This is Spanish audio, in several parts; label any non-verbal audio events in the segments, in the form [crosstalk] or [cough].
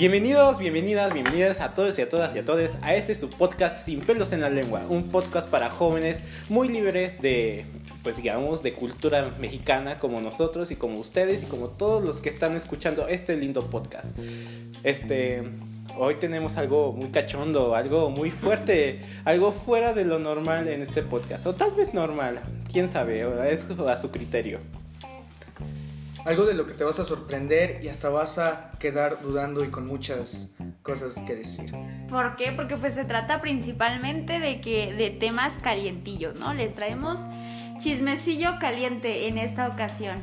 Bienvenidos, bienvenidas, bienvenidas a todos y a todas y a todos a este podcast Sin pelos en la lengua, un podcast para jóvenes muy libres de, pues digamos, de cultura mexicana como nosotros y como ustedes y como todos los que están escuchando este lindo podcast. Este, hoy tenemos algo muy cachondo, algo muy fuerte, algo fuera de lo normal en este podcast, o tal vez normal, quién sabe, es a su criterio. Algo de lo que te vas a sorprender y hasta vas a quedar dudando y con muchas cosas que decir. ¿Por qué? Porque pues se trata principalmente de que de temas calientillos, ¿no? Les traemos chismecillo caliente en esta ocasión.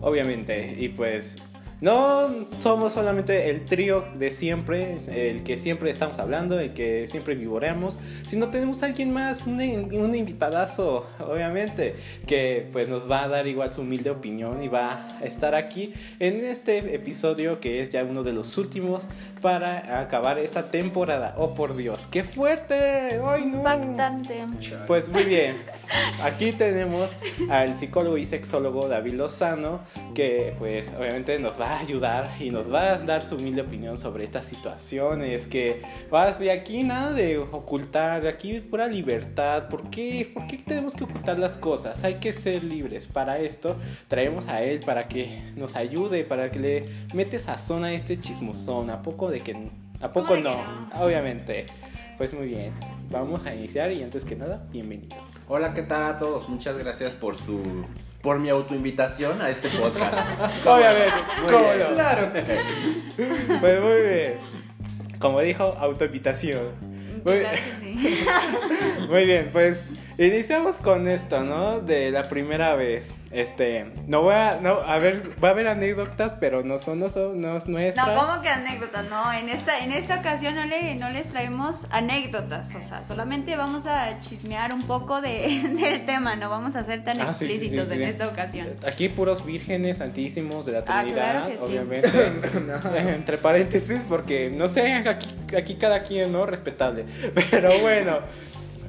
Obviamente, y pues no somos solamente el trío de siempre, el que siempre estamos hablando, el que siempre vivoreamos, sino tenemos a alguien más, un, un invitadazo, obviamente, que pues nos va a dar igual su humilde opinión y va a estar aquí en este episodio que es ya uno de los últimos para acabar esta temporada. Oh por Dios, qué fuerte, ¡ay no! Impactante. Pues muy bien, aquí tenemos al psicólogo y sexólogo David Lozano, que pues obviamente nos va a ayudar y nos va a dar su humilde opinión sobre estas situaciones, que vas de aquí nada de ocultar, aquí pura libertad, ¿por qué? ¿Por qué tenemos que ocultar las cosas? Hay que ser libres. Para esto traemos a él para que nos ayude, para que le mete sazón a este chismosón, a poco de que a poco ¿Cómo de no? Obviamente. Pues muy bien, vamos a iniciar y antes que nada, bienvenido. Hola, ¿qué tal a todos? Muchas gracias por su por mi autoinvitación a este podcast. [laughs] Obviamente, Muy ¿cómo bien. no? Claro. Pues muy bien. Como dijo, autoinvitación. Muy, Claro que sí. [laughs] muy bien, pues iniciamos con esto, ¿no? De la primera vez. Este, no voy a, no, a ver, va a haber anécdotas, pero no son, no son, no es nuestra. No, ¿cómo que anécdotas? No, en esta, en esta ocasión no, le, no les traemos anécdotas, o sea, solamente vamos a chismear un poco de, [laughs] del tema, no vamos a ser tan Ah, sí, sí, sí, explícitos sí. en esta ocasión. Aquí puros vírgenes santísimos de la Ah, Trinidad, claro que sí. obviamente. [laughs] [laughs] Entre paréntesis, porque no sé, aquí, aquí cada quien, ¿no? Respetable. Pero bueno.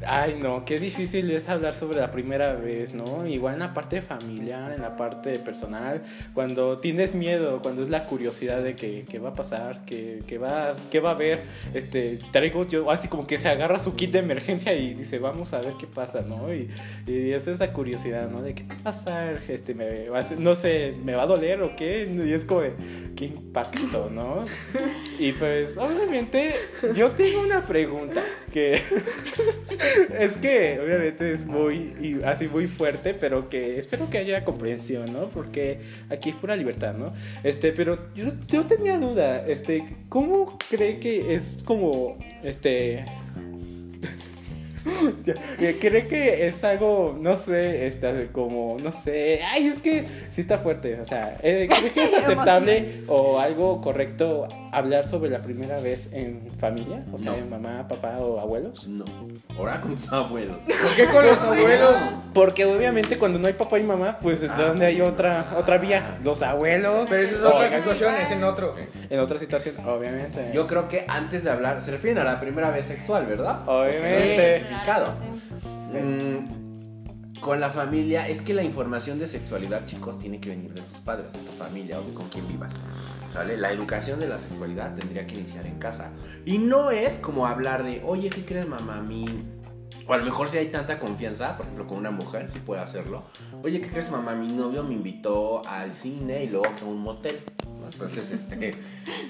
Ay, no, qué difícil es hablar sobre la primera vez, ¿no? Igual en la parte familiar, en la parte personal, cuando tienes miedo, cuando es la curiosidad de que, que va a pasar, que, que va, que va a haber, este, traigo yo, así como que se agarra su kit de emergencia y dice, vamos a ver qué pasa, ¿no? Y, y es esa curiosidad, ¿no? De qué va a pasar, este, me, va a ser- no sé, ¿me va a doler o qué? Y es como de, qué impacto, ¿no? [laughs] Y pues, obviamente, yo tengo una pregunta que [laughs] [laughs] es que obviamente es muy así muy fuerte, pero que espero que haya comprensión, ¿no? Porque aquí es pura libertad, ¿no? Este, pero yo, yo tenía duda, este, ¿cómo cree que es como este [laughs] ¿Cree que es algo, no sé, este, como, no sé, ay, es que sí está fuerte, o sea, eh, ¿cree que es [laughs] aceptable o algo correcto hablar sobre la primera vez en familia? O sea, No. en mamá, papá o abuelos. No. Ahora con tus abuelos. ¿Por qué con los abuelos? Porque obviamente cuando no hay papá y mamá, pues es Ah. donde hay otra, otra vía, los abuelos. Pero esa es otra en- situación, es en otro. En otra situación, obviamente. Yo creo que antes de hablar, se refieren a la primera vez sexual, ¿verdad? Obviamente. Sí, Claro. Mm, con la familia, es que la información de sexualidad, chicos, tiene que venir de tus padres, de tu familia o de con quien vivas. ¿Sale? La educación de la sexualidad tendría que iniciar en casa. Y no es como hablar de, oye, ¿qué crees, mamá? Mi... O a lo mejor si hay tanta confianza, por ejemplo, con una mujer, sí puede hacerlo. Oye, ¿qué crees, mamá? Mi novio me invitó al cine y luego a un motel. Entonces, [laughs] este,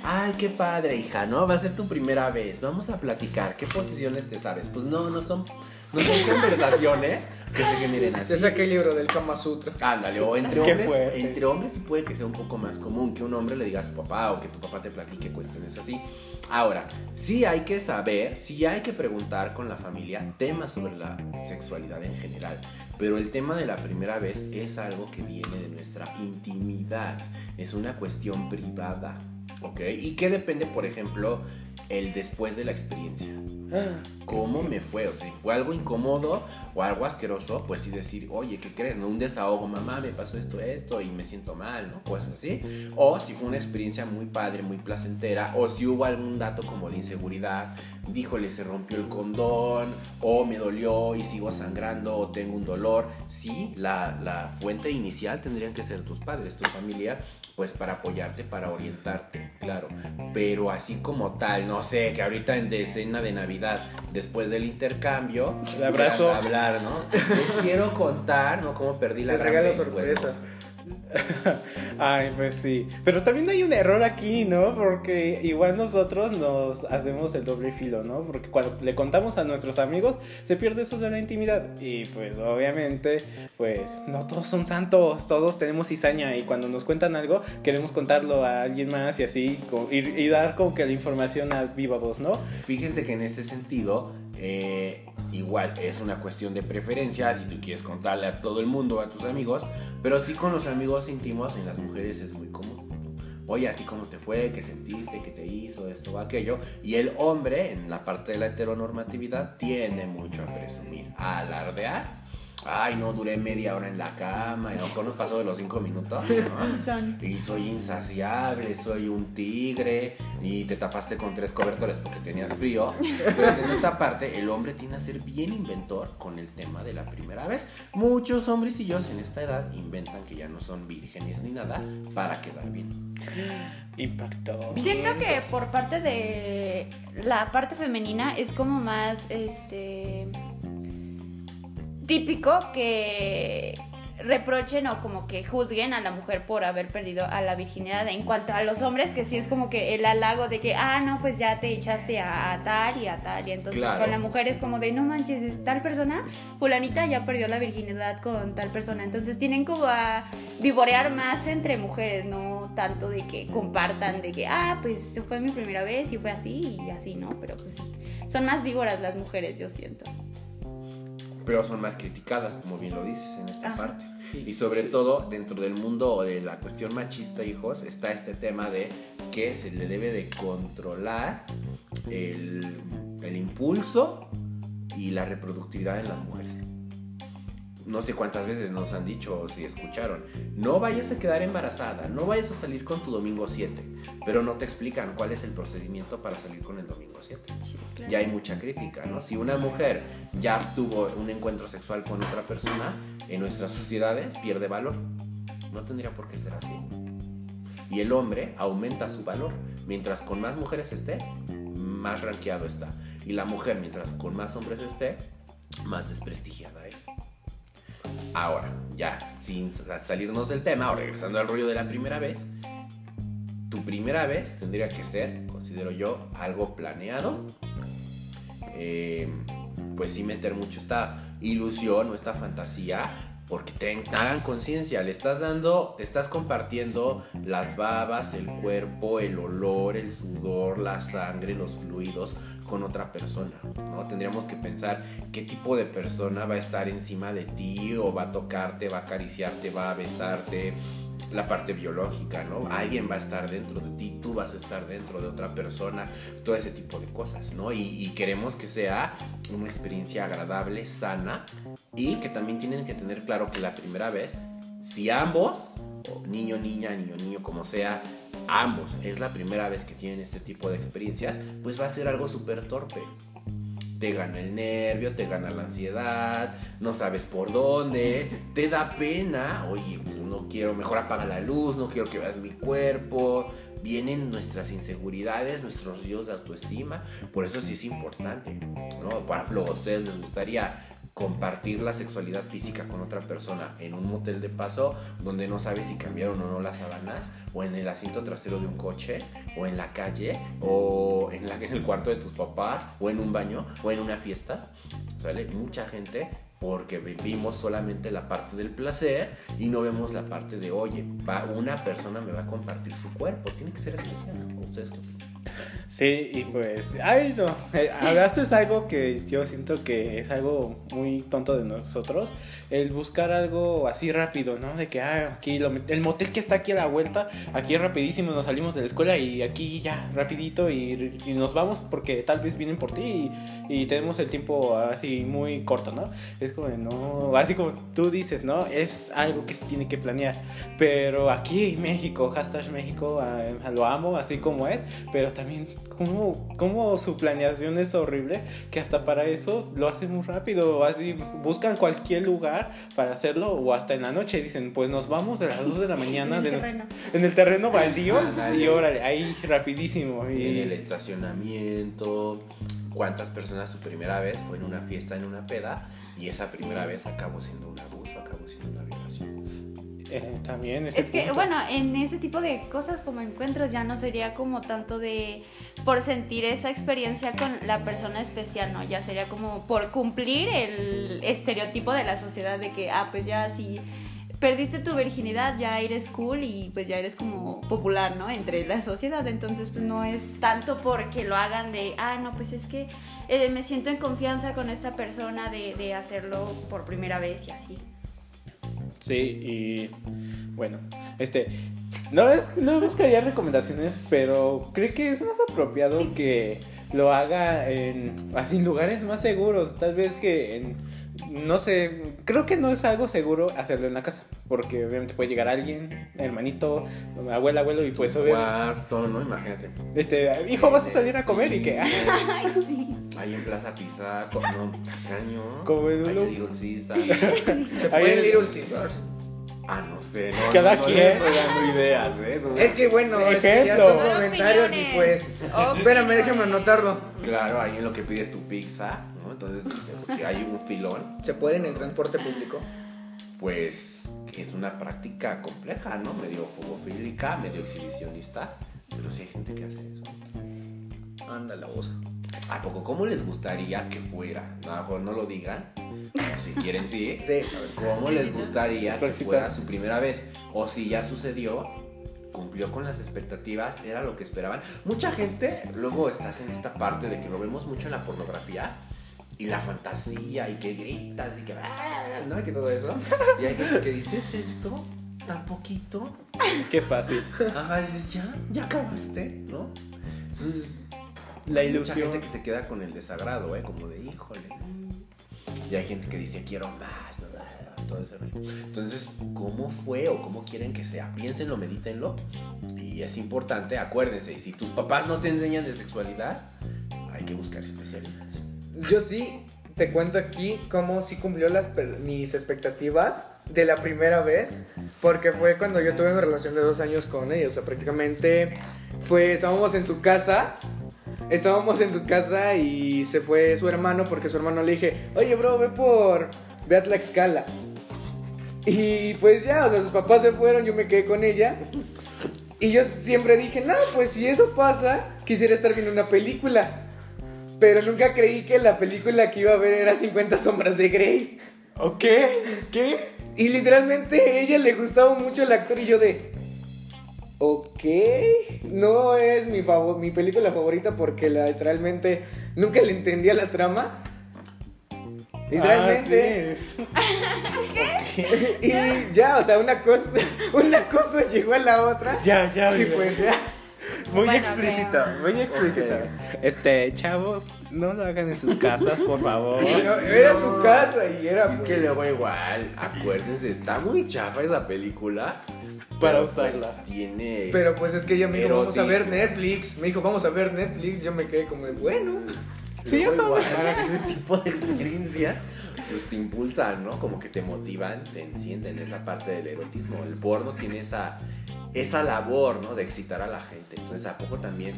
ay, qué padre, hija, ¿no? Va a ser tu primera vez. Vamos a platicar. ¿Qué posiciones te sabes? Pues no, no son, no son conversaciones que se generen así. Te saqué el libro del Kama Sutra. Ándale, o entre hombres, entre hombres sí puede que sea un poco más común que un hombre le diga a su papá o que tu papá te platique cuestiones así. Ahora, sí hay que saber, sí hay que preguntar con la familia temas sobre la sexualidad en general, pero el tema de la primera vez es algo que viene de nuestra intimidad, es una cuestión privada, ¿ok? Y que depende, por ejemplo, el después de la experiencia Ah, cómo me fue, o sea, fue algo incómodo o algo asqueroso, pues sí decir, oye, ¿qué crees? No? Un desahogo, mamá, me pasó esto, esto y me siento mal, ¿no? Cosas así. O si fue una experiencia muy padre, muy placentera, o si hubo algún dato como de inseguridad, díjole, se rompió el condón, o me dolió y sigo sangrando, o tengo un dolor. Sí, la, la fuente inicial tendrían que ser tus padres, tu familia, pues para apoyarte, para orientarte. claro. Pero así como tal, no sé, que ahorita en escena de Navidad, después del intercambio, El abrazo. quieras hablar, ¿no? [laughs] Les quiero contar, ¿no? Cómo perdí la regalo vergüenza. sorpresa. Ay, pues sí. Pero también hay un error aquí, ¿no? Porque igual nosotros nos hacemos el doble filo, ¿no? Porque cuando le contamos a nuestros amigos, se pierde eso de la intimidad. Y pues obviamente, pues no todos son santos, todos tenemos cizaña. Y cuando nos cuentan algo, queremos contarlo a alguien más y así, y, y dar como que la información a viva voz, ¿no? Fíjense que en este sentido, eh, igual es una cuestión de preferencia, si tú quieres contarle a todo el mundo, a tus amigos, pero sí con los amigos íntimos, en las mujeres es muy común. Oye, ¿a ti cómo te fue? ¿Qué sentiste? ¿Qué te hizo? Esto o aquello. Y el hombre, en la parte de la heteronormatividad, tiene mucho a presumir, alardear. Ay, no, duré media hora en la cama, y no nos pasó de los cinco minutos. ¿no? [laughs] Y soy insaciable, soy un tigre y te tapaste con tres cobertores porque tenías frío. Entonces, en esta parte, el hombre tiene a ser bien inventor con el tema de la primera vez. Muchos hombrecillos en esta edad inventan que ya no son vírgenes ni nada para quedar bien. Impactó. Siento que por parte de la parte femenina es como más este típico que reprochen o como que juzguen a la mujer por haber perdido a la virginidad. En cuanto a los hombres, que sí es como que el halago de que, ah, no, pues ya te echaste a, a tal y a tal. Y entonces Claro. con la mujer es como de, no manches, es tal persona, fulanita ya perdió la virginidad con tal persona. Entonces tienen como a vivorear más entre mujeres, no tanto de que compartan, de que, ah, pues fue mi primera vez y fue así y así, ¿no? Pero pues sí, son más víboras las mujeres, yo siento. Pero son más criticadas, como bien lo dices en esta Ajá. parte. Y sobre todo, dentro del mundo de la cuestión machista, hijos, está este tema de que se le debe de controlar el, el impulso y la reproductividad en las mujeres. No sé cuántas veces nos han dicho o si escucharon, no vayas a quedar embarazada, no vayas a salir con tu domingo 7, pero no te explican cuál es el procedimiento para salir con el domingo 7 Sí, claro. ya hay mucha crítica, ¿no? Si una mujer ya tuvo un encuentro sexual con otra persona, en nuestras sociedades pierde valor. No tendría por qué ser así. Y el hombre aumenta su valor. Mientras con más mujeres esté, más rankeado está. Y la mujer, mientras con más hombres esté, más desprestigiada es. Ahora, ya, sin sa- salirnos del tema, o regresando al rollo de la primera vez, tu primera vez tendría que ser, considero yo, algo planeado. Eh, pues sí meter mucho esta ilusión o esta fantasía. Porque te hagan conciencia, le estás dando, te estás compartiendo las babas, el cuerpo, el olor, el sudor, la sangre, los fluidos con otra persona, ¿no? Tendríamos que pensar qué tipo de persona va a estar encima de ti o va a tocarte, va a acariciarte, va a besarte, la parte biológica, ¿no? Alguien va a estar dentro de ti, tú vas a estar dentro de otra persona, todo ese tipo de cosas, ¿no? Y, queremos que sea una experiencia agradable, sana y que también tienen que tener claro que la primera vez, si ambos, niño, niña, niño, niño, como sea, ambos es la primera vez que tienen este tipo de experiencias, pues va a ser algo súper torpe te gana el nervio, te gana la ansiedad, no sabes por dónde, te da pena, oye, no quiero, mejor apaga la luz, no quiero que veas mi cuerpo, vienen nuestras inseguridades, nuestros ríos de autoestima, por eso sí es importante, ¿no? Por ejemplo, a ustedes les gustaría compartir la sexualidad física con otra persona en un motel de paso donde no sabes si cambiaron o no las sábanas o en el asiento trasero de un coche o en la calle o en, la- el cuarto de tus papás o en un baño o en una fiesta sale mucha gente porque vivimos solamente la parte del placer y no vemos la parte de oye una persona me va a compartir su cuerpo tiene que ser especial ustedes qué opinan? Sí, y pues, ay no, eh, esto es algo que yo siento que es algo muy tonto de nosotros, el buscar algo así rápido, ¿no? De que, ah, aquí lo- el motel que está aquí a la vuelta, aquí rapidísimo nos salimos de la escuela y aquí ya, rapidito y, y nos vamos porque tal vez vienen por ti y, y tenemos el tiempo así muy corto, ¿no? Es como, de, no, así como tú dices, ¿no? Es algo que se tiene que planear, pero aquí México, hashtag México, ah, lo amo así como es, pero también cómo, cómo su planeación es horrible, que hasta para eso lo hacen muy rápido, así buscan cualquier lugar para hacerlo o hasta en la noche dicen, pues nos vamos a las 2 de la mañana En el de nuestro- terreno. en el terreno baldío Ándale. y órale, ahí rapidísimo. En el estacionamiento. ¿Cuántas personas su primera vez fue en una fiesta, en una peda? Y esa primera vez acabó siendo un eh, también ese Es que, punto. bueno, en ese tipo de cosas como encuentros ya no sería como tanto de por sentir esa experiencia con la persona especial, ¿no? Ya sería como por cumplir el estereotipo de la sociedad de que, ah, pues ya si perdiste tu virginidad, ya eres cool y pues ya eres como popular, ¿no? Entre la sociedad. Entonces, pues no es tanto porque lo hagan de, ah, no, pues es que eh, me siento en confianza con esta persona de, de hacerlo por primera vez y así. Sí, y bueno, este, no, es, no buscaría recomendaciones, pero creo que es más apropiado que lo haga en así en lugares más seguros, tal vez que en, no sé, creo que no es algo seguro hacerlo en la casa, porque obviamente puede llegar alguien, hermanito, abuela, abuelo, y pues obviamente, Cuarto, ¿no? Imagínate. este, hijo, vas a salir a comer y que, [laughs] ah, Ahí en Plaza Pizza, con, no, caño. Como en Ahí un- en Little Caesar. [laughs] Se Ahí puede el- Little Caesars. Ah, no sé, no. Cada no, quien. le estoy dando ideas, ¿eh? Es que bueno, es que ya son comentarios y pues. Opiniones. [laughs] Espérame, déjame anotarlo. Claro, ahí en lo que pides tu pizza, ¿no? Entonces, si hay un filón, ¿Se puede en el transporte público? pues es una práctica compleja, ¿no? Medio fogofílica, medio exhibicionista. Pero sí hay gente que hace eso. Anda la voz. ¿A poco cómo les gustaría que fuera? A lo mejor no lo digan. o si quieren, sí. [laughs] Sí. ¿Cómo les gustaría que fuera su primera vez? O si ya sucedió, cumplió con las expectativas, era lo que esperaban. Mucha gente, luego estás en esta parte de que lo vemos mucho en la pornografía. Y la fantasía, y que gritas, y que... "Ah", ¿No? Y que todo eso. [laughs] Y hay gente que dice, ¿es esto? ¿Tan poquito? qué fácil, Ajá, dices, ¿ya? ¿Ya acabaste? ¿no? Entonces, la hay mucha ilusión. gente que se queda con el desagrado, ¿eh? Como de, híjole. Y hay gente que dice, quiero más. ¿no? Todo ese rollo. Entonces, ¿cómo fue o cómo quieren que sea? Piénsenlo, medítenlo. Y es importante, acuérdense, y si tus papás no te enseñan de sexualidad, hay que buscar especialistas. Yo sí te cuento aquí cómo sí cumplió las mis expectativas de la primera vez, porque fue cuando yo tuve una relación de dos años con ella, o sea, prácticamente fue, estábamos en su casa, estábamos en su casa y se fue su hermano, porque su hermano le dije, oye bro, ve por, ve a Tlaxcala. Y pues ya, o sea, sus papás se fueron, yo me quedé con ella. Y yo siempre dije, no, pues si eso pasa, quisiera estar viendo una película. Pero nunca creí que la película que iba a ver era 50 sombras de Grey. ¿O qué? ¿Qué? Y literalmente a ella le gustaba mucho el actor y yo de... Ok, no es mi, favor, mi película favorita porque la, literalmente nunca le entendía la trama. Literalmente. Ah, Y ya, o sea, una cosa, [laughs] una cosa llegó a la otra. Ya, ya, Y pues ya. Muy Bueno, explícito, muy explícito. Este, chavos, no lo hagan en sus casas, por favor. [laughs] No, era su casa y era... Es que luego igual, acuérdense, está muy chafa esa película. Para pero, pues, usarla. tiene... Pero pues es que ella me dijo, vamos a ver. Netflix. Me dijo, vamos a ver Netflix. Yo me quedé como bueno. Sí, ya sabes. [laughs] ese tipo de experiencias pues te impulsan, ¿no? Como que te motivan, te encienden, es la parte del erotismo. El porno tiene esa, esa labor, ¿no? De excitar a la gente. Entonces, ¿a poco también,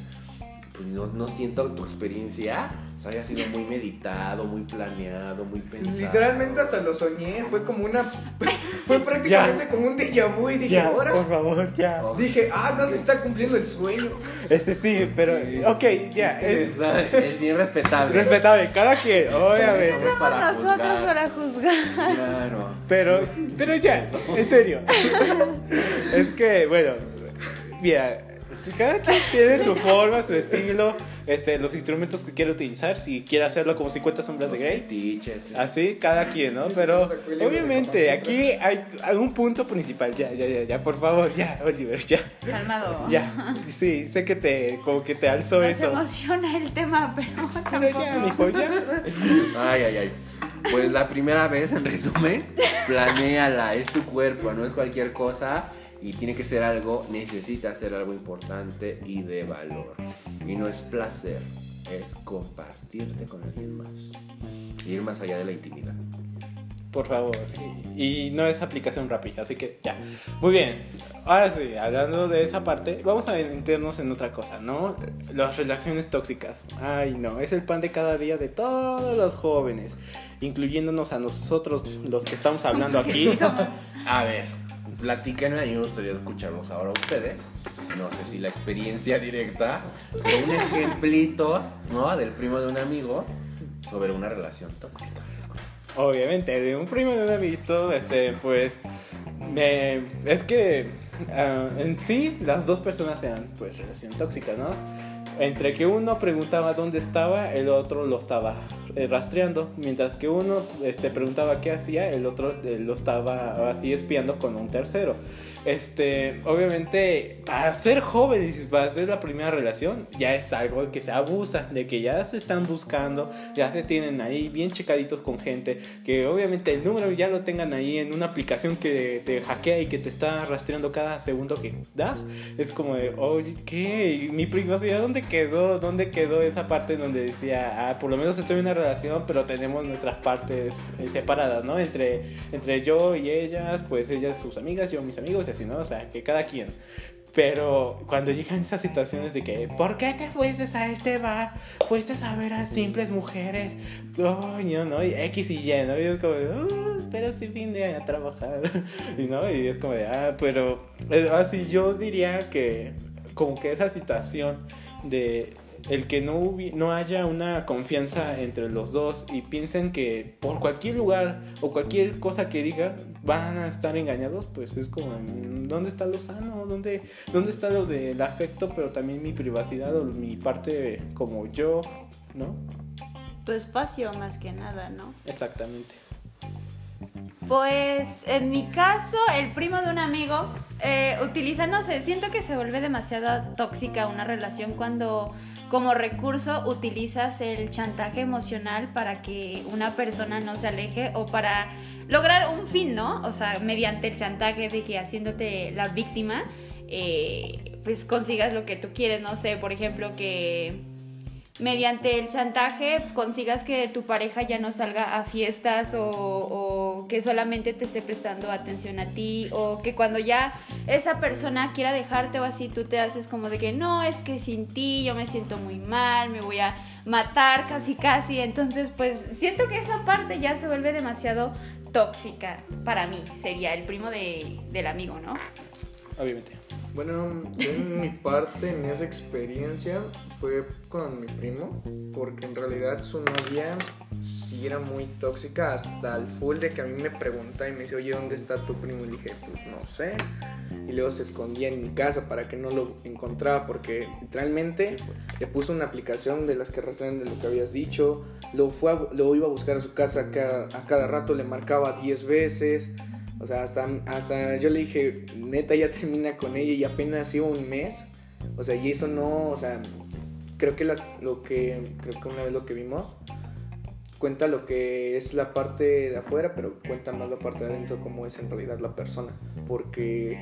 pues no, no siento tu experiencia, o sea, haya sido muy meditado, muy planeado, muy pensado? Literalmente hasta lo soñé. Fue como una. [laughs] Fue prácticamente como un déjà vu. Y dije, Ya, ahora. por favor, ya. Dije, ah, no se está cumpliendo el sueño. Este sí, pero, ok, ya. Es Es, es bien respetable. respetable, cada quien, obviamente. Somos para Nosotros juzgar. para juzgar. Claro. Pero, pero ya, en serio. [laughs] Es que, bueno, mira, cada quien tiene su forma, su estilo, este, los instrumentos que quiere utilizar, si quiere hacerlo como 50 sombras de Grey. fetiches. Así, cada quien, ¿no? Pero obviamente aquí hay, hay un punto principal. Ya, ya, ya, ya, por favor, ya, Oliver, ya. Calmado. Ya, sí, sé que te, como que te alzó Nos eso. emociona el tema, pero Pero ya, tampoco. mijo, ya. Ay, ay, ay. Pues la primera vez, en resumen, planéala, es tu cuerpo, no es cualquier cosa y tiene que ser algo, necesita ser algo importante y de valor. Y no es placer, es compartirte con alguien más. Ir más allá de la intimidad. Por favor. Y, y no es aplicación rápida, así que ya. Muy bien. Ahora sí, hablando de esa parte, vamos a meternos en otra cosa, ¿no? Las relaciones tóxicas. Ay, no, es el pan de cada día de todos los jóvenes, incluyéndonos a nosotros, los que estamos hablando [laughs] aquí. A ver, platíquenme, mí me gustaría escucharlos ahora ustedes. No sé si la experiencia directa, pero un ejemplito, ¿no? Del primo de un amigo sobre una relación tóxica. Obviamente, de un primo de un amiguito, este, pues, me, es que ah, en sí las dos personas eran, pues, relación tóxica, ¿no? Entre que uno preguntaba dónde estaba, el otro lo estaba eh, rastreando, mientras que uno este, preguntaba qué hacía, el otro eh, lo estaba así espiando con un tercero. Este, obviamente, para ser jóvenes, para hacer la primera relación, ya es algo que se abusa, de que ya se están buscando, ya se tienen ahí bien checaditos con gente, que obviamente el número ya lo tengan ahí en una aplicación que te hackea y que te está rastreando cada segundo que das. Es como de, oye, ¿qué? ¿Mi privacidad dónde quedó? ¿Dónde quedó esa parte donde decía, ah, por lo menos estoy en una relación, pero tenemos nuestras partes eh, separadas, ¿no? Entre, entre yo y ellas, pues ellas sus amigas, yo mis amigos, y así, ¿no? O sea, que cada quien. Pero cuando llegan esas situaciones de que, ¿por qué te fuiste a este bar? Fuiste a ver a simples mujeres. Coño, ¿no? Y X y Y, ¿no? Y es como, "Uh, pero si vine a trabajar. [laughs] Y, ¿no? y es como de, ah, pero eh, así yo diría que como que esa situación de el que no, hubi- no haya una confianza entre los dos y piensen que por cualquier lugar o cualquier cosa que digan van a estar engañados, pues es como, ¿dónde está lo sano? ¿Dónde, dónde está lo del afecto, pero también mi privacidad o mi parte como yo? ¿No? Tu espacio más que nada, ¿no? Exactamente. Pues en mi caso, el primo de un amigo eh, utiliza, no sé, siento que se vuelve demasiado tóxica una relación cuando como recurso utilizas el chantaje emocional para que una persona no se aleje o para lograr un fin, ¿no? O sea, mediante el chantaje de que haciéndote la víctima, eh, pues consigas lo que tú quieres, no sé, por ejemplo, que mediante el chantaje consigas que tu pareja ya no salga a fiestas o, que solamente te esté prestando atención a ti o que cuando ya esa persona quiera dejarte o así tú te haces como de que no, es que sin ti yo me siento muy mal, me voy a matar casi casi, entonces pues siento que esa parte ya se vuelve demasiado tóxica para mí, sería el primo de, del amigo, ¿no? Obviamente. Bueno, yo en mi parte, en esa experiencia, fue con mi primo, porque en realidad su novia sí era muy tóxica, hasta el full de que a mí me pregunta y me dice, oye, ¿dónde está tu primo? Y dije, pues no sé. Y luego se escondía en mi casa para que no lo encontraba, porque literalmente le puso una aplicación de las que rastrean de lo que habías dicho, lo, fue a- lo iba a buscar a su casa cada, a cada rato, le marcaba 10 veces. O sea, hasta, hasta yo le dije, neta, ya termina con ella y apenas iba un mes. O sea, y eso no, o sea, creo que las, lo que, creo que una vez lo que vimos, cuenta lo que es la parte de afuera, pero cuenta más la parte de adentro, cómo es en realidad la persona. Porque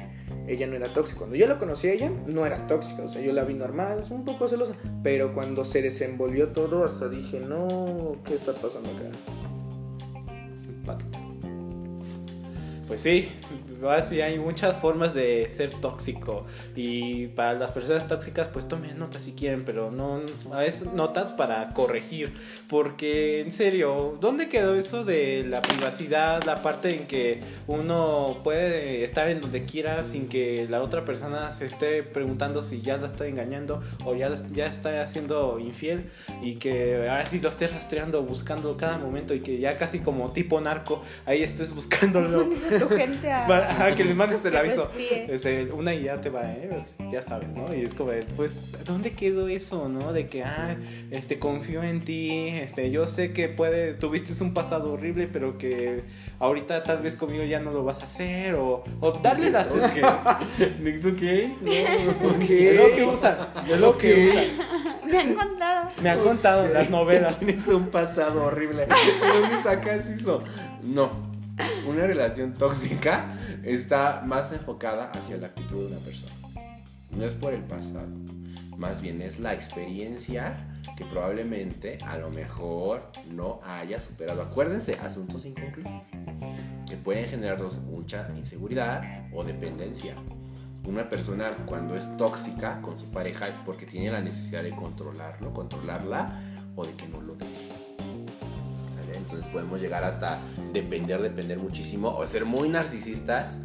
ella no era tóxica. Cuando yo la conocí a ella, no era tóxica. O sea, yo la vi normal, un poco celosa. Pero cuando se desenvolvió todo, hasta dije, no, ¿qué está pasando acá? Impacto. Pues sí, así hay muchas formas de ser tóxico. Y para las personas tóxicas pues tomen notas si quieren, pero no veces notas para corregir, porque en serio, ¿dónde quedó eso de la privacidad, la parte en que uno puede estar en donde quiera sin que la otra persona se esté preguntando si ya la está engañando o ya, ya está siendo infiel. Y que ahora sí lo estés rastreando, buscando cada momento y que ya casi como tipo narco, ahí estés buscándolo. [laughs] Tu gente a. Ajá, que les mandes el aviso. respire. Este, una y ya te va, ¿eh? Pues, ya sabes, ¿no? Y es como, pues, ¿dónde quedó eso, no? De que, ah, este, confío en ti, este, yo sé que puede, tuviste un pasado horrible, pero que ahorita tal vez conmigo ya no lo vas a hacer, o, o darle las... ¿Nix ok? [laughs] Ok. Es [laughs] lo que usan, es lo que usan. Me han contado. Me han contado en las novelas. [laughs] Tienes un pasado horrible. ¿De dónde sacas eso? No. Una relación tóxica está más enfocada hacia la actitud de una persona. No es por el pasado. Más bien es la experiencia que probablemente a lo mejor no haya superado. Acuérdense, asuntos inconclusos. Que pueden generarnos mucha inseguridad o dependencia. Una persona cuando es tóxica con su pareja es porque tiene la necesidad de controlarlo, controlarla o de que no lo deje. Entonces podemos llegar hasta depender, depender muchísimo o ser muy narcisistas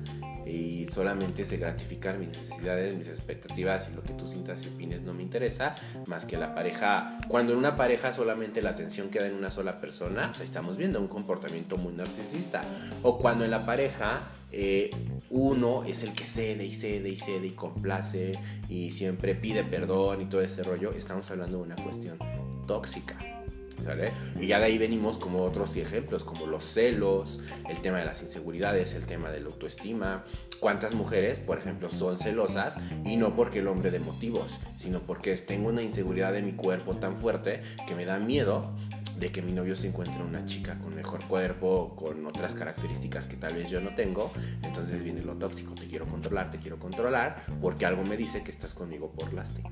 y solamente se gratificar mis necesidades, mis expectativas y lo que tú sientas y opines no me interesa, más que la pareja. Cuando en una pareja solamente la atención queda en una sola persona, pues estamos viendo un comportamiento muy narcisista. O cuando en la pareja eh, uno es el que cede y cede y cede y complace y siempre pide perdón y todo ese rollo, estamos hablando de una cuestión tóxica. Y ya de ahí venimos como otros ejemplos, como los celos, el tema de las inseguridades, el tema de la autoestima. ¿Cuántas mujeres, por ejemplo, son celosas y no porque el hombre de motivos, sino porque tengo una inseguridad de mi cuerpo tan fuerte que me da miedo de que mi novio se encuentre una chica con mejor cuerpo, con otras características que tal vez yo no tengo? Entonces viene lo tóxico, te quiero controlar, te quiero controlar, porque algo me dice que estás conmigo por lástima.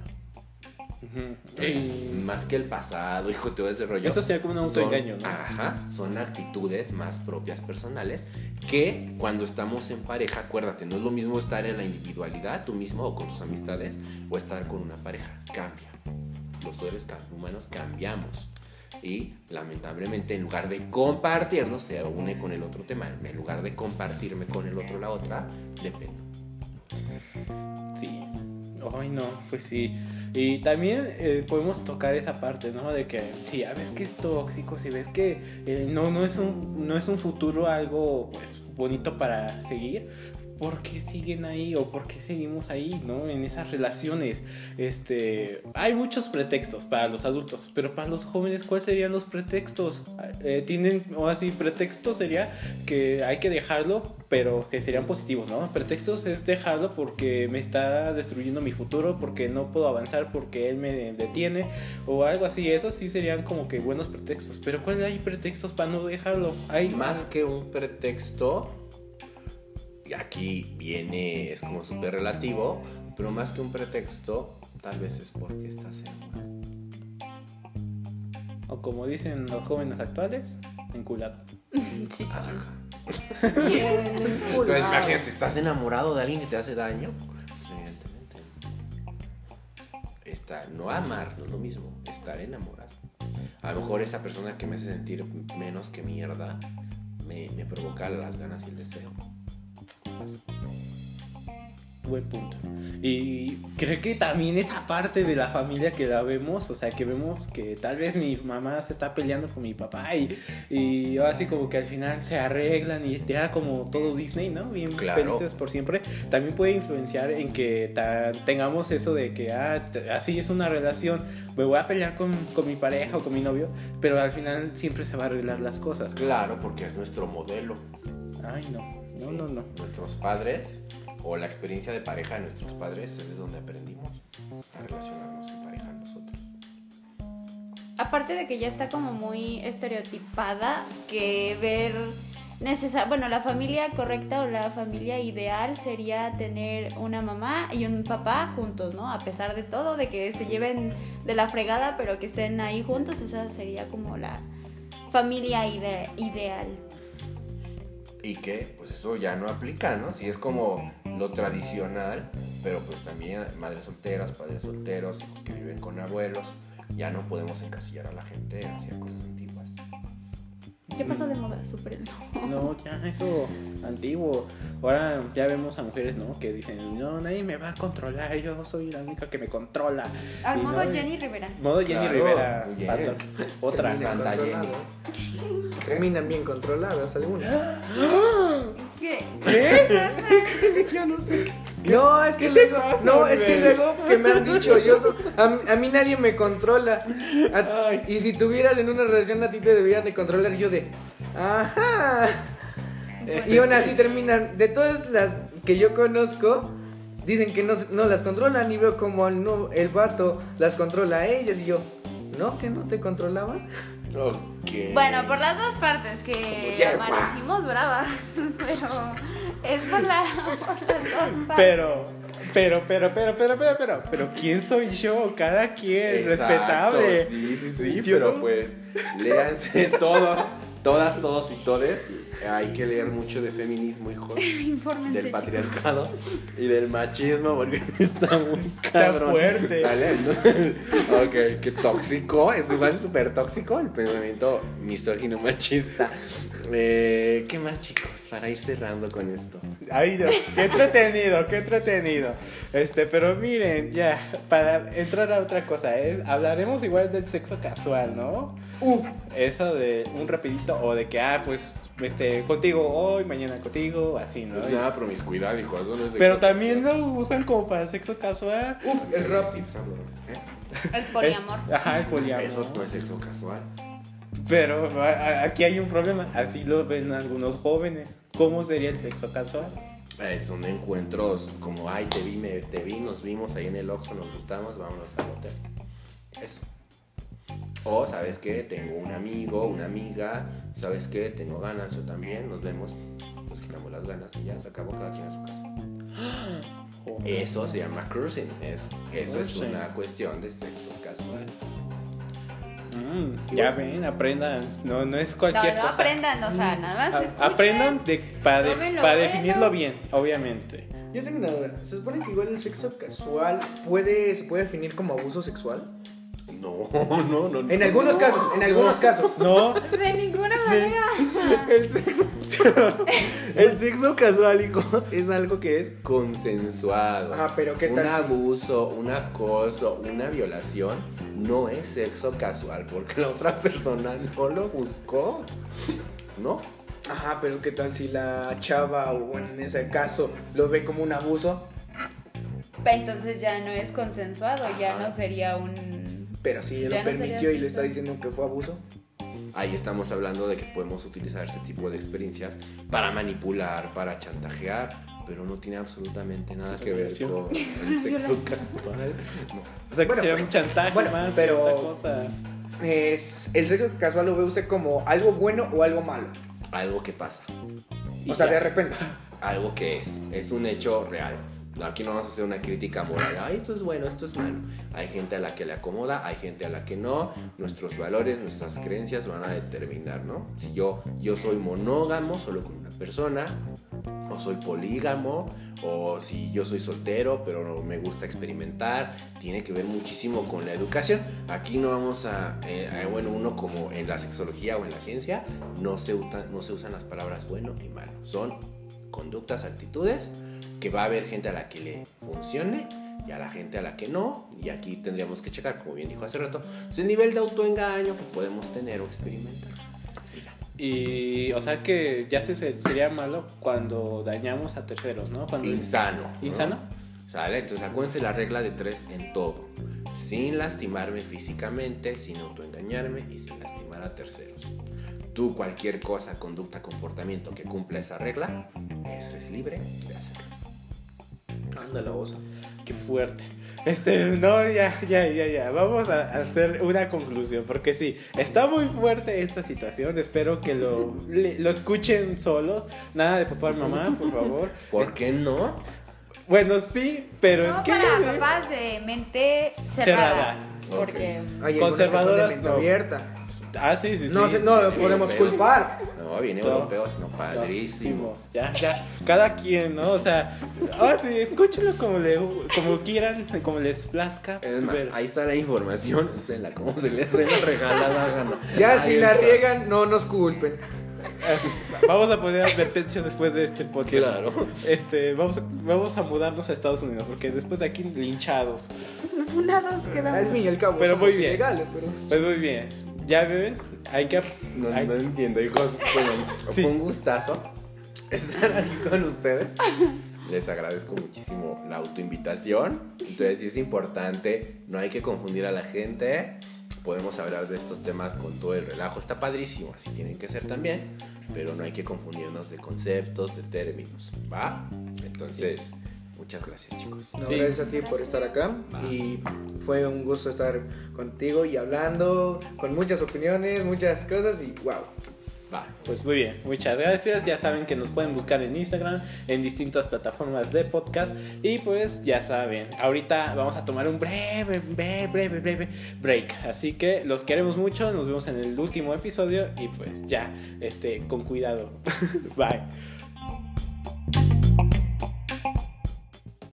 Eh, más que el pasado, hijo, todo ese rollo. Eso sería como un autoengaño, ¿no? Ajá, son actitudes más propias personales que cuando estamos en pareja, acuérdate, no es lo mismo estar en la individualidad tú mismo o con tus amistades o estar con una pareja. Cambia. Los seres humanos cambiamos. Y lamentablemente en lugar de compartirnos, se une con el otro tema. En lugar de compartirme con el otro la otra, dependo. Sí. Ay, no, pues sí. Y también eh, podemos tocar esa parte, ¿no? De que si ya ves que es tóxico, si ves que eh, no, no, es un, no es un futuro algo pues bonito para seguir, ¿por qué siguen ahí o por qué seguimos ahí, ¿no? En esas relaciones. Este, hay muchos pretextos para los adultos, pero para los jóvenes, ¿cuáles serían los pretextos? Eh, tienen, o así, pretexto sería que hay que dejarlo, pero que serían positivos, ¿no? Pretextos es dejarlo porque me está destruyendo mi futuro, porque no puedo avanzar, porque él me detiene, o algo así. Esos sí serían como que buenos pretextos. Pero ¿cuál hay pretextos para no dejarlo? Hay Más que un pretexto, aquí viene, es como súper relativo, pero más que un pretexto, tal vez es porque estás enamorado. O como dicen los jóvenes actuales, enculado. [laughs] Sí. Bien, Entonces, imagínate, ¿estás enamorado de alguien que te hace daño? Pues, evidentemente. Está, no amar no es lo mismo, estar enamorado. A lo mejor esa persona que me hace sentir menos que mierda me, me provoca las ganas y el deseo. Pasa. Buen punto. Y creo que también esa parte de la familia que la vemos, o sea, que vemos que tal vez mi mamá se está peleando con mi papá y, y así como que al final se arreglan y ya como todo Disney, ¿no? Bien Claro. felices por siempre. También puede influenciar en que tengamos eso de que, ah, así es una relación, me voy a pelear con, con mi pareja o con mi novio, pero al final siempre se va a arreglar las cosas. Claro, porque es nuestro modelo. Ay, no, no, no, no. Nuestros padres o la experiencia de pareja de nuestros padres es de donde aprendimos a relacionarnos en pareja nosotros. Aparte de que ya está como muy estereotipada, que ver necesario, bueno, la familia correcta o la familia ideal sería tener una mamá y un papá juntos, ¿no? A pesar de todo, de que se lleven de la fregada, pero que estén ahí juntos, esa sería como la familia ide- ideal. Y que pues eso ya no aplica, ¿no? Si es como lo tradicional, pero pues también madres solteras, padres solteros, hijos que viven con abuelos, ya no podemos encasillar a la gente hacia cosas antiguas. ¿Qué pasó de moda? Súper no. No, ya eso antiguo. Ahora ya vemos a mujeres, ¿no? Que dicen, no, nadie me va a controlar, yo soy la única que me controla. Al Y modo no, Jenny Rivera. Modo Jenny Claro, Rivera. Otra. Santa Jenny. Terminan bien controladas algunas. [gasps] ¿Qué? ¿Qué? [laughs] Yo no sé. No, es que ¿Qué te luego, pasa, no, es que luego que me han [laughs] dicho, yo, a, a mí nadie me controla. A- y si tuvieras en una relación a ti te deberían de controlar yo de, ajá. Este y aún sí. así terminan, de todas las que yo conozco, dicen que no, no las controlan y veo como el, no, el vato las controla a ellas y yo, ¿no? ¿Que no te controlaban? Ok. Bueno, por las dos partes que Ya, amanecimos bravas, [laughs] pero es por, la, por [laughs] las dos partes. Pero, pero, pero, pero, pero, pero, pero, pero, ¿quién soy yo? Cada quien, Exacto, respetable. Sí, sí, sí, Yo pero no- pues léanse [laughs] todos, todas, todos y todes. Hay que leer mucho de feminismo, hijos. [laughs] Infórmense, Del chicos. patriarcado y del machismo, porque [laughs] está muy Está cabrón. fuerte. ¿Sale? ¿no? [laughs] ok, qué tóxico, es igual súper tóxico el pensamiento misógino machista. Eh, ¿Qué más, chicos? Para ir cerrando con esto. Ay, Dios, qué entretenido, qué entretenido. Este, pero miren, ya, para entrar a otra cosa, ¿eh? hablaremos igual del sexo casual, ¿no? Uf, Eso de un rapidito o de que, ah, pues, este, contigo hoy, mañana contigo, así, ¿no? No es nada promiscuidad, hijo. Eso no es Pero también lo usan como para sexo casual. uf, el rap. Sí, pues, ¿eh? El poliamor. Ajá, el poliamor. Eso no es sexo casual. Pero aquí hay un problema, así lo ven algunos jóvenes. ¿Cómo sería el sexo casual? Eh, son encuentros como, ay, te vi, me, te vi, nos vimos ahí en el Oxxo, nos gustamos, vámonos al hotel. Eso. O, ¿sabes qué? Tengo un amigo, una amiga, ¿sabes qué? Tengo ganas, yo también, nos vemos, nos quitamos las ganas y ya se acabó cada quien a su casa. [gasps] Eso se llama cruising, eso, eso es una cuestión de sexo casual. Mm, ya ven, aprendan. No, no es No, cualquier no cosa. aprendan, o sea, nada más A- escuchen. aprendan de, para, de- para definirlo bien, obviamente. Yo tengo una duda. ¿Se supone que igual el sexo casual puede, se puede definir como abuso sexual? No, [laughs] no, no. En algunos casos, en algunos casos. No, De ninguna manera. El sexo, [laughs] el sexo casual, hijos, es algo que es consensuado. Ah, pero ¿qué tal Un abuso, un acoso, una violación no es sexo casual porque la otra persona no lo buscó. ¿No? Ajá, pero ¿qué tal si la chava o en ese caso lo ve como un abuso? Entonces ya no es consensuado, ya no sería un... Pero si él Ya lo no permitió y le está diciendo que fue abuso. Ahí estamos hablando de que podemos utilizar este tipo de experiencias para manipular, para chantajear, pero no tiene absolutamente nada que ver con [laughs] el sexo casual. No. o sea que Bueno, sería un chantaje bueno, más pero- que otra cosa. Es, el sexo casual lo ve usted como algo bueno o algo malo. Algo que pasa. Y O sea, ya. de repente. algo que es, es un hecho real. Aquí no vamos a hacer una crítica moral, esto es bueno, esto es malo. Hay gente a la que le acomoda, hay gente a la que no. Nuestros valores, nuestras creencias van a determinar, ¿no? Si yo, yo soy monógamo solo con una persona, o soy polígamo, o si yo soy soltero, pero me gusta experimentar, tiene que ver muchísimo con la educación. Aquí no vamos a, eh, eh, bueno, uno como en la sexología o en la ciencia, no se, uta- no se usan las palabras bueno y malo. Son conductas, actitudes, que va a haber gente a la que le funcione y a la gente a la que no. Y aquí tendríamos que checar, como bien dijo hace rato, pues, el nivel de autoengaño que podemos tener o experimentar. Y, o sea que ya se, se- sería malo cuando dañamos a terceros, ¿no? Cuando Insano. ¿no? ¿Insano? ¿Sale? Entonces acuérdense la regla de tres en todo. Sin lastimarme físicamente, sin autoengañarme y sin lastimar a terceros. Tú cualquier cosa, conducta, comportamiento que cumpla esa regla, eres libre de hacerlo. Anda la osa. Qué fuerte. Este, no, ya, ya, ya, ya. Vamos a hacer una conclusión. Porque sí, está muy fuerte esta situación. Espero que lo, le- lo escuchen solos. Nada de papá y mamá, por favor. [laughs] ¿Por qué no? Bueno, sí, pero no es que. para papás de mente cerrada. Cerrada. Porque... Conservadoras, son de mente no. abierta. Ah, sí, sí, sí. No, no lo podemos culpar. No, bien No. europeos, no, padrísimo. Ya, ya. Cada quien, ¿no? O sea, ah, sí, escúchenlo como, le, como quieran, como les plazca. Es más, pero- ahí está la información, [laughs] úsenla como se les la regalada gana. Ya Ahí si la está. riegan, no nos culpen. Vamos a poner advertencia después de este podcast. Claro. Este, vamos a, vamos a mudarnos a Estados Unidos porque después de aquí linchados. Funados quedamos. Al fin y al cabo, Pero somos muy bien. ilegales, pero. Pues muy bien. Ya ven, hay que. No, hay- no entiendo, hijos. Bueno, [laughs] Sí. fue un gustazo. estar aquí con ustedes. Les agradezco muchísimo la autoinvitación. Entonces, sí es importante, no hay que confundir a la gente. Podemos hablar de estos temas con todo el relajo. Está padrísimo, así tienen que ser también. Pero no hay que confundirnos de conceptos, de términos. ¿Va? Entonces, muchas gracias, chicos. No, Sí. Gracias a ti por estar acá y fue un gusto estar contigo y hablando con muchas opiniones, muchas cosas y wow. Va. Pues muy bien, muchas gracias. Ya saben que nos pueden buscar en Instagram, en distintas plataformas de podcast. Y pues ya saben, ahorita vamos a tomar un breve, breve, breve, breve break. Así que los queremos mucho. Nos vemos en el último episodio. Y pues ya, este, con cuidado. [laughs] Bye.